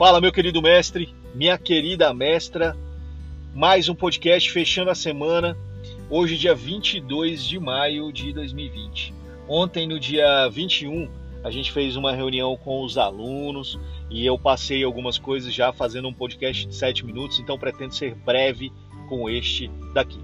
Fala, meu querido mestre, minha querida mestra. Mais um podcast fechando a semana. Hoje, dia 22 de maio de 2020. Ontem, no dia 21, a gente fez uma reunião com os alunos e eu passei algumas coisas já fazendo um podcast de 7 minutos, então pretendo ser breve com este daqui.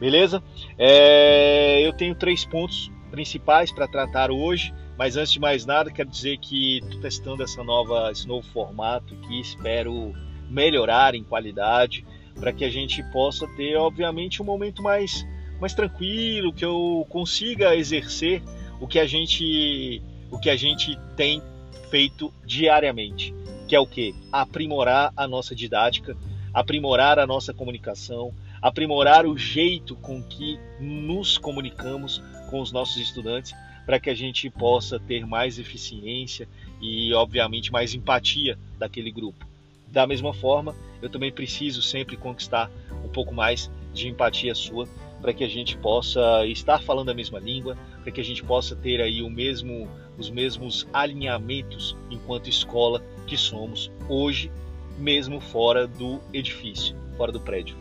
Beleza? É, eu tenho três pontos principais para tratar hoje. Mas antes de mais nada, quero dizer que estou testando essa nova, esse novo formato que espero melhorar em qualidade para que a gente possa ter, obviamente, um momento mais, mais tranquilo, que eu consiga exercer o que a gente, o que a gente tem feito diariamente, que é o que? Aprimorar a nossa didática, aprimorar a nossa comunicação, aprimorar o jeito com que nos comunicamos com os nossos estudantes para que a gente possa ter mais eficiência e, obviamente, mais empatia daquele grupo. Da mesma forma, eu também preciso sempre conquistar um pouco mais de empatia sua para que a gente possa estar falando a mesma língua, para que a gente possa ter aí o mesmo, os mesmos alinhamentos enquanto escola que somos hoje, mesmo fora do edifício, fora do prédio.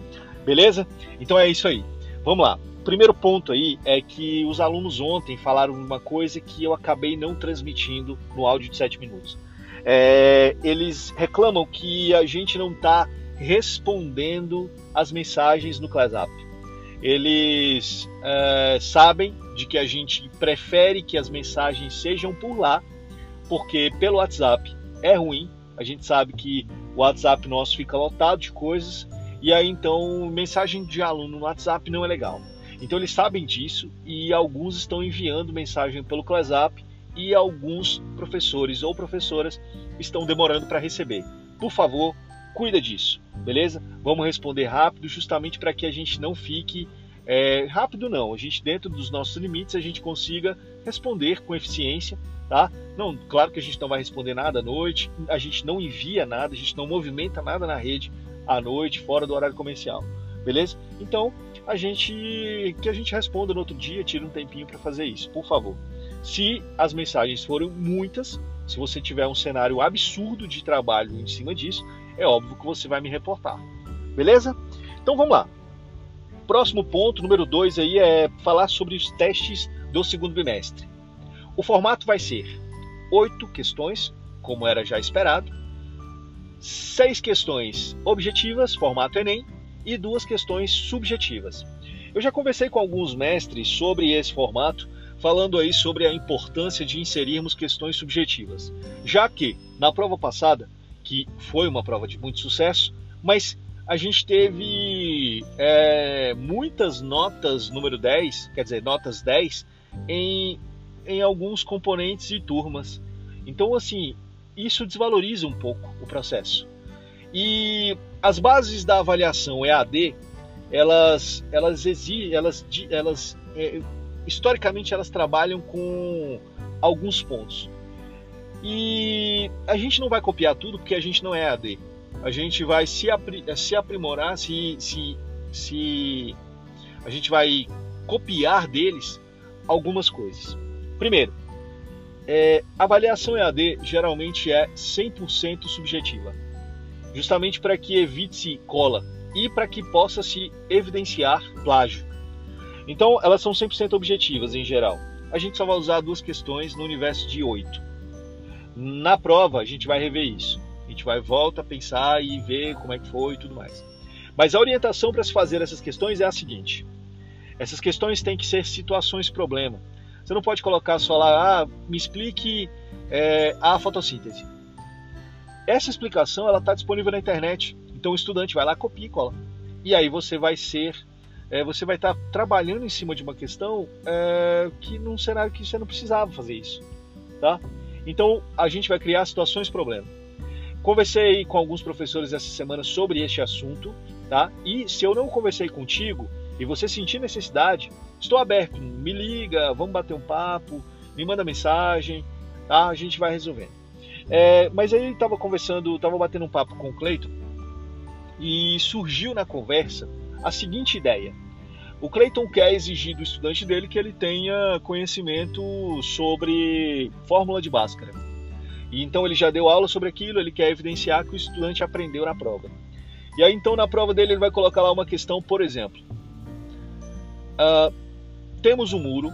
Beleza? Então é isso aí. Vamos lá. O primeiro ponto aí é que os alunos ontem falaram uma coisa que eu acabei não transmitindo no áudio de 7 minutos. É, eles reclamam que a gente não está respondendo as mensagens no ClassUp. Eles é, sabem de que a gente prefere que as mensagens sejam por lá, porque pelo WhatsApp é ruim. A gente sabe que o WhatsApp nosso fica lotado de coisas e aí então mensagem de aluno no WhatsApp não é legal. Então eles sabem disso e alguns estão enviando mensagem pelo ClassUp e alguns professores ou professoras estão demorando para receber. Por favor, cuida disso, beleza? Vamos responder rápido, justamente para que a gente não fique é, rápido não. A gente dentro dos nossos limites a gente consiga responder com eficiência, tá? Não, claro que a gente não vai responder nada à noite, a gente não envia nada, a gente não movimenta nada na rede à noite fora do horário comercial beleza? Então, a gente que a gente responda no outro dia, tira um tempinho para fazer isso, por favor. Se as mensagens forem muitas, se você tiver um cenário absurdo de trabalho em cima disso, é óbvio que você vai me reportar. Beleza? Então vamos lá. Próximo ponto, número 2 aí é falar sobre os testes do segundo bimestre. O formato vai ser oito questões, como era já esperado, seis questões objetivas, formato Enem, e duas questões subjetivas. Eu já conversei com alguns mestres sobre esse formato, falando aí sobre a importância de inserirmos questões subjetivas, já que na prova passada, que foi uma prova de muito sucesso, mas a gente teve é, muitas notas número 10, quer dizer, notas 10, em, em alguns componentes e turmas. Então, assim, isso desvaloriza um pouco o processo. E as bases da avaliação EAD, elas, elas exigem, elas, elas é, historicamente elas trabalham com alguns pontos. E a gente não vai copiar tudo porque a gente não é EAD. A gente vai se, se aprimorar, se, se, se a gente vai copiar deles algumas coisas. Primeiro, é, avaliação EAD geralmente é 100% subjetiva justamente para que evite-se cola e para que possa se evidenciar plágio. Então, elas são 100% objetivas em geral. A gente só vai usar duas questões no universo de oito. Na prova, a gente vai rever isso. A gente vai volta a pensar e ver como é que foi e tudo mais. Mas a orientação para se fazer essas questões é a seguinte: essas questões têm que ser situações problema. Você não pode colocar só lá, ah, me explique é, a fotossíntese. Essa explicação ela está disponível na internet. Então o estudante vai lá, copia e cola. E aí você vai ser, é, você vai estar tá trabalhando em cima de uma questão é, que num cenário que você não precisava fazer isso, tá? Então a gente vai criar situações problema. Conversei com alguns professores essa semana sobre este assunto, tá? E se eu não conversei contigo e você sentir necessidade, estou aberto. Me liga, vamos bater um papo, me manda mensagem, tá? A gente vai resolvendo. É, mas aí estava conversando, estava batendo um papo com o Cleiton e surgiu na conversa a seguinte ideia. O Cleiton quer exigir do estudante dele que ele tenha conhecimento sobre fórmula de Bhaskara. E então ele já deu aula sobre aquilo, ele quer evidenciar que o estudante aprendeu na prova. E aí então na prova dele ele vai colocar lá uma questão, por exemplo, uh, temos um muro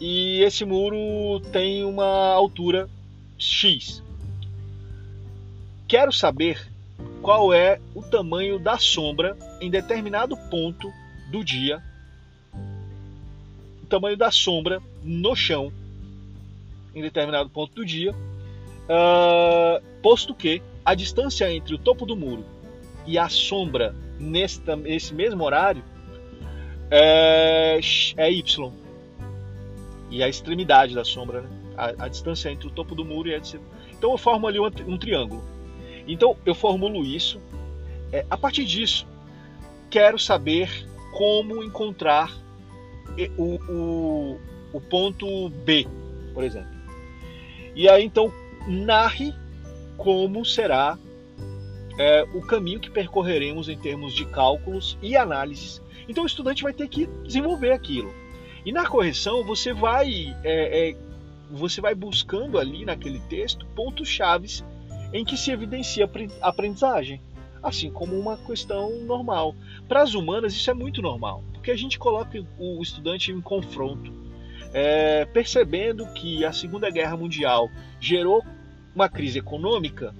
e esse muro tem uma altura x. Quero saber qual é o tamanho da sombra em determinado ponto do dia, o tamanho da sombra no chão em determinado ponto do dia, uh, posto que a distância entre o topo do muro e a sombra nesta, nesse mesmo horário é, é y. E a extremidade da sombra, né? a, a, distância entre o topo do muro e a Então eu formo ali um, um triângulo. Então eu formulo isso. É, a partir disso, quero saber como encontrar o, o, o ponto B, por exemplo. E aí então narre como será é, o caminho que percorreremos em termos de cálculos e análises. Então o estudante vai ter que desenvolver aquilo. E na correção você vai é, é, você vai buscando ali naquele texto pontos chaves em que se evidencia a aprendizagem, assim como uma questão normal. Para as humanas isso é muito normal, porque a gente coloca o estudante em confronto, é, percebendo que a Segunda Guerra Mundial gerou uma crise econômica,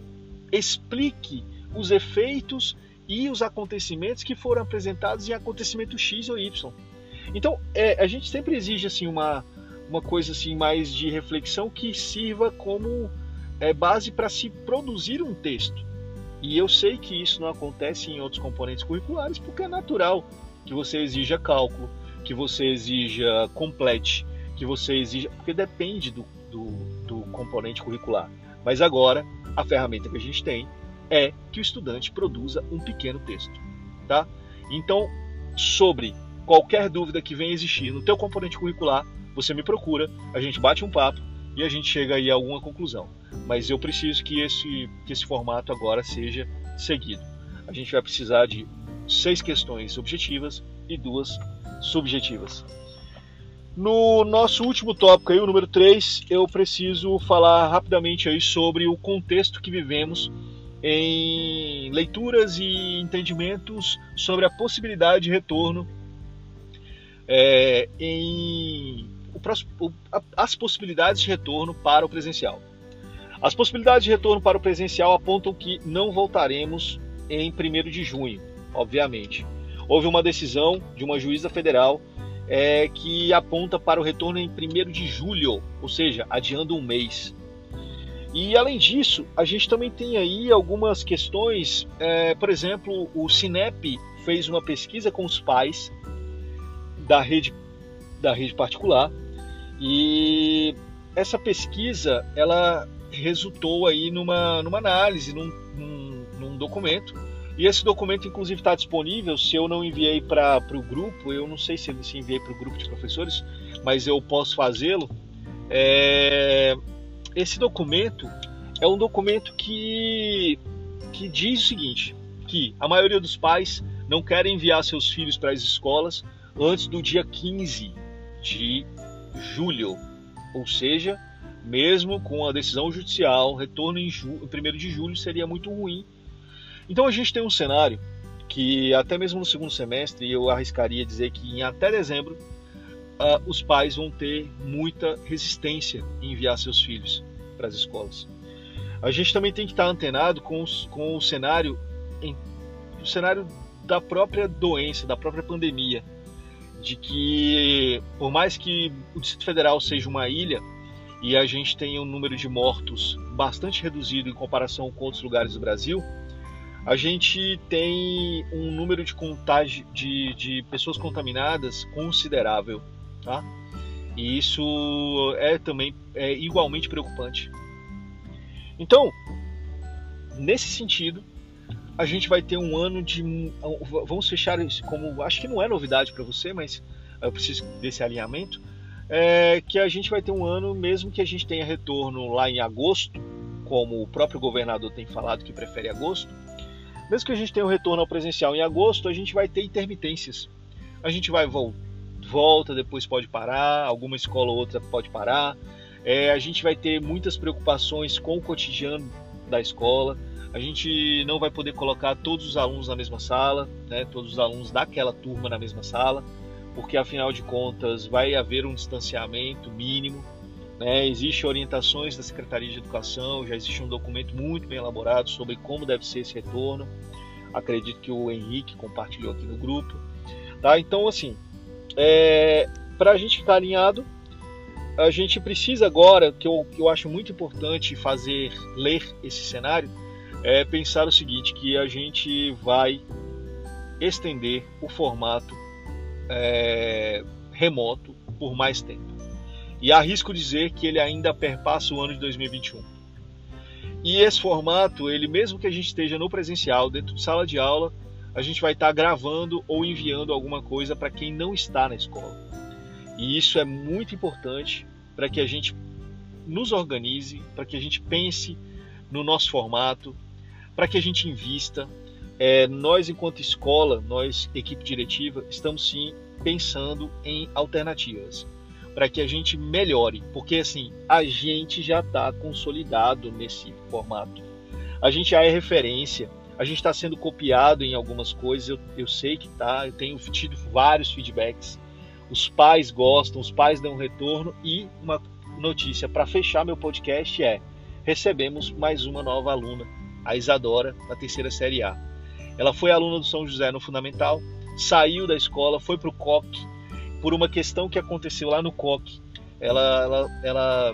explique os efeitos e os acontecimentos que foram apresentados em acontecimento X ou Y. Então, é, a gente sempre exige assim uma, uma coisa assim mais de reflexão que sirva como é, base para se produzir um texto. E eu sei que isso não acontece em outros componentes curriculares porque é natural que você exija cálculo, que você exija complete, que você exija. porque depende do, do, do componente curricular. Mas agora, a ferramenta que a gente tem é que o estudante produza um pequeno texto, tá? Então, sobre qualquer dúvida que venha existir no teu componente curricular, você me procura, a gente bate um papo e a gente chega aí a alguma conclusão. Mas eu preciso que esse, que esse formato agora seja seguido. A gente vai precisar de seis questões objetivas e duas subjetivas. No nosso último tópico aí, o número 3, eu preciso falar rapidamente aí sobre o contexto que vivemos em leituras e entendimentos sobre a possibilidade de retorno é, em o, as possibilidades de retorno para o presencial. As possibilidades de retorno para o presencial apontam que não voltaremos em 1 de junho, obviamente. Houve uma decisão de uma juíza federal é, que aponta para o retorno em 1 de julho, ou seja, adiando um mês. E além disso, a gente também tem aí algumas questões, é, por exemplo, o Cinep fez uma pesquisa com os pais da rede, da rede particular e essa pesquisa ela resultou aí numa, numa análise, num, num, num documento. E esse documento, inclusive, está disponível. Se eu não enviei para o grupo, eu não sei se se enviei para o grupo de professores, mas eu posso fazê-lo. É... Esse documento é um documento que, que diz o seguinte: que a maioria dos pais não querem enviar seus filhos para as escolas antes do dia 15 de julho, ou seja, mesmo com a decisão judicial, retorno em, ju, em 1 de julho seria muito ruim. Então a gente tem um cenário que até mesmo no segundo semestre eu arriscaria dizer que em até dezembro uh, os pais vão ter muita resistência em enviar seus filhos para as escolas. A gente também tem que estar antenado com, os, com o cenário em, o cenário da própria doença, da própria pandemia de que, por mais que o Distrito Federal seja uma ilha e a gente tenha um número de mortos bastante reduzido em comparação com outros lugares do Brasil, a gente tem um número de contágio de, de pessoas contaminadas considerável, tá? E isso é também é igualmente preocupante. Então, nesse sentido, a gente vai ter um ano de. Vamos fechar isso como. Acho que não é novidade para você, mas eu preciso desse alinhamento. É que a gente vai ter um ano, mesmo que a gente tenha retorno lá em agosto, como o próprio governador tem falado que prefere agosto, mesmo que a gente tenha um retorno ao presencial em agosto, a gente vai ter intermitências. A gente vai volta, depois pode parar, alguma escola ou outra pode parar. É, a gente vai ter muitas preocupações com o cotidiano da escola. A gente não vai poder colocar todos os alunos na mesma sala, né, todos os alunos daquela turma na mesma sala, porque afinal de contas vai haver um distanciamento mínimo. Né, Existem orientações da Secretaria de Educação, já existe um documento muito bem elaborado sobre como deve ser esse retorno. Acredito que o Henrique compartilhou aqui no grupo. Tá? Então, assim, é, para a gente ficar alinhado, a gente precisa agora, que eu, que eu acho muito importante fazer, ler esse cenário, é pensar o seguinte, que a gente vai estender o formato é, remoto por mais tempo. E arrisco dizer que ele ainda perpassa o ano de 2021. E esse formato, ele mesmo que a gente esteja no presencial, dentro de sala de aula, a gente vai estar gravando ou enviando alguma coisa para quem não está na escola. E isso é muito importante para que a gente nos organize, para que a gente pense no nosso formato, para que a gente invista. É, nós, enquanto escola, nós, equipe diretiva, estamos sim pensando em alternativas para que a gente melhore, porque assim a gente já está consolidado nesse formato, a gente já é referência, a gente está sendo copiado em algumas coisas, eu, eu sei que tá, eu tenho tido vários feedbacks. Os pais gostam, os pais dão retorno. E uma notícia para fechar meu podcast é: recebemos mais uma nova aluna, a Isadora, da terceira série A. Ela foi aluna do São José no Fundamental, saiu da escola, foi para o COC, por uma questão que aconteceu lá no COC. Ela, ela, ela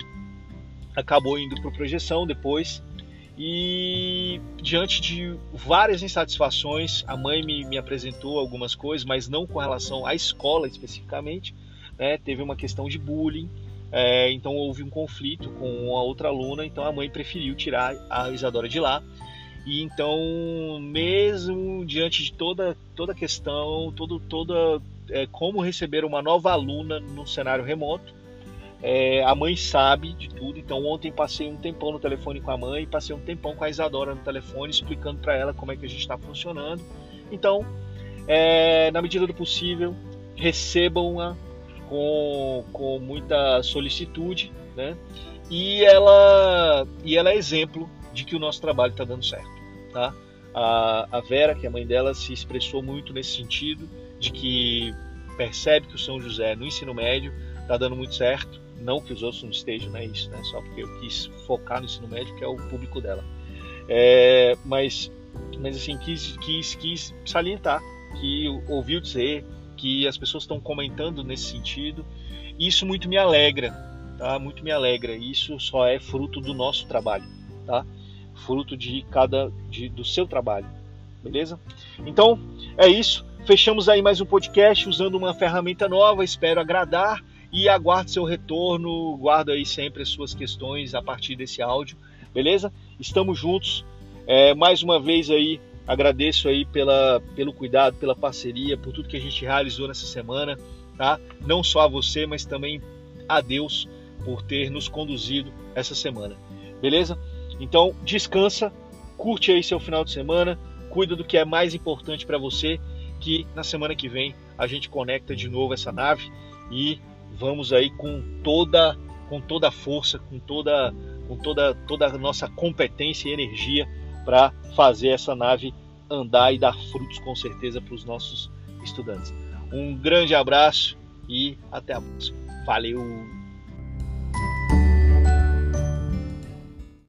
acabou indo para projeção depois e diante de várias insatisfações, a mãe me, me apresentou algumas coisas, mas não com relação à escola especificamente. Né? Teve uma questão de bullying, é, então houve um conflito com a outra aluna, então a mãe preferiu tirar a Isadora de lá. E então, mesmo diante de toda toda questão, todo, toda é, como receber uma nova aluna no cenário remoto, é, a mãe sabe de tudo, então ontem passei um tempão no telefone com a mãe, passei um tempão com a Isadora no telefone, explicando para ela como é que a gente está funcionando. Então, é, na medida do possível, recebam-a com, com muita solicitude, né? E ela, e ela é exemplo de que o nosso trabalho está dando certo, tá? A, a Vera, que é a mãe dela, se expressou muito nesse sentido, de que percebe que o São José no ensino médio está dando muito certo não que os outros não estejam, não é isso, né? Só porque eu quis focar no ensino médio, que é o público dela. É, mas, mas assim, quis, quis, quis salientar que ouviu dizer que as pessoas estão comentando nesse sentido. Isso muito me alegra, tá? Muito me alegra. Isso só é fruto do nosso trabalho, tá? Fruto de cada, de, do seu trabalho, beleza? Então é isso. Fechamos aí mais um podcast usando uma ferramenta nova. Espero agradar e aguardo seu retorno, guardo aí sempre as suas questões a partir desse áudio, beleza? Estamos juntos. É, mais uma vez aí agradeço aí pela, pelo cuidado, pela parceria, por tudo que a gente realizou nessa semana, tá? Não só a você, mas também a Deus por ter nos conduzido essa semana, beleza? Então descansa, curte aí seu final de semana, cuida do que é mais importante para você, que na semana que vem a gente conecta de novo essa nave e vamos aí com toda com toda a força, com toda com toda toda a nossa competência e energia para fazer essa nave andar e dar frutos com certeza para os nossos estudantes. Um grande abraço e até a próxima. Valeu!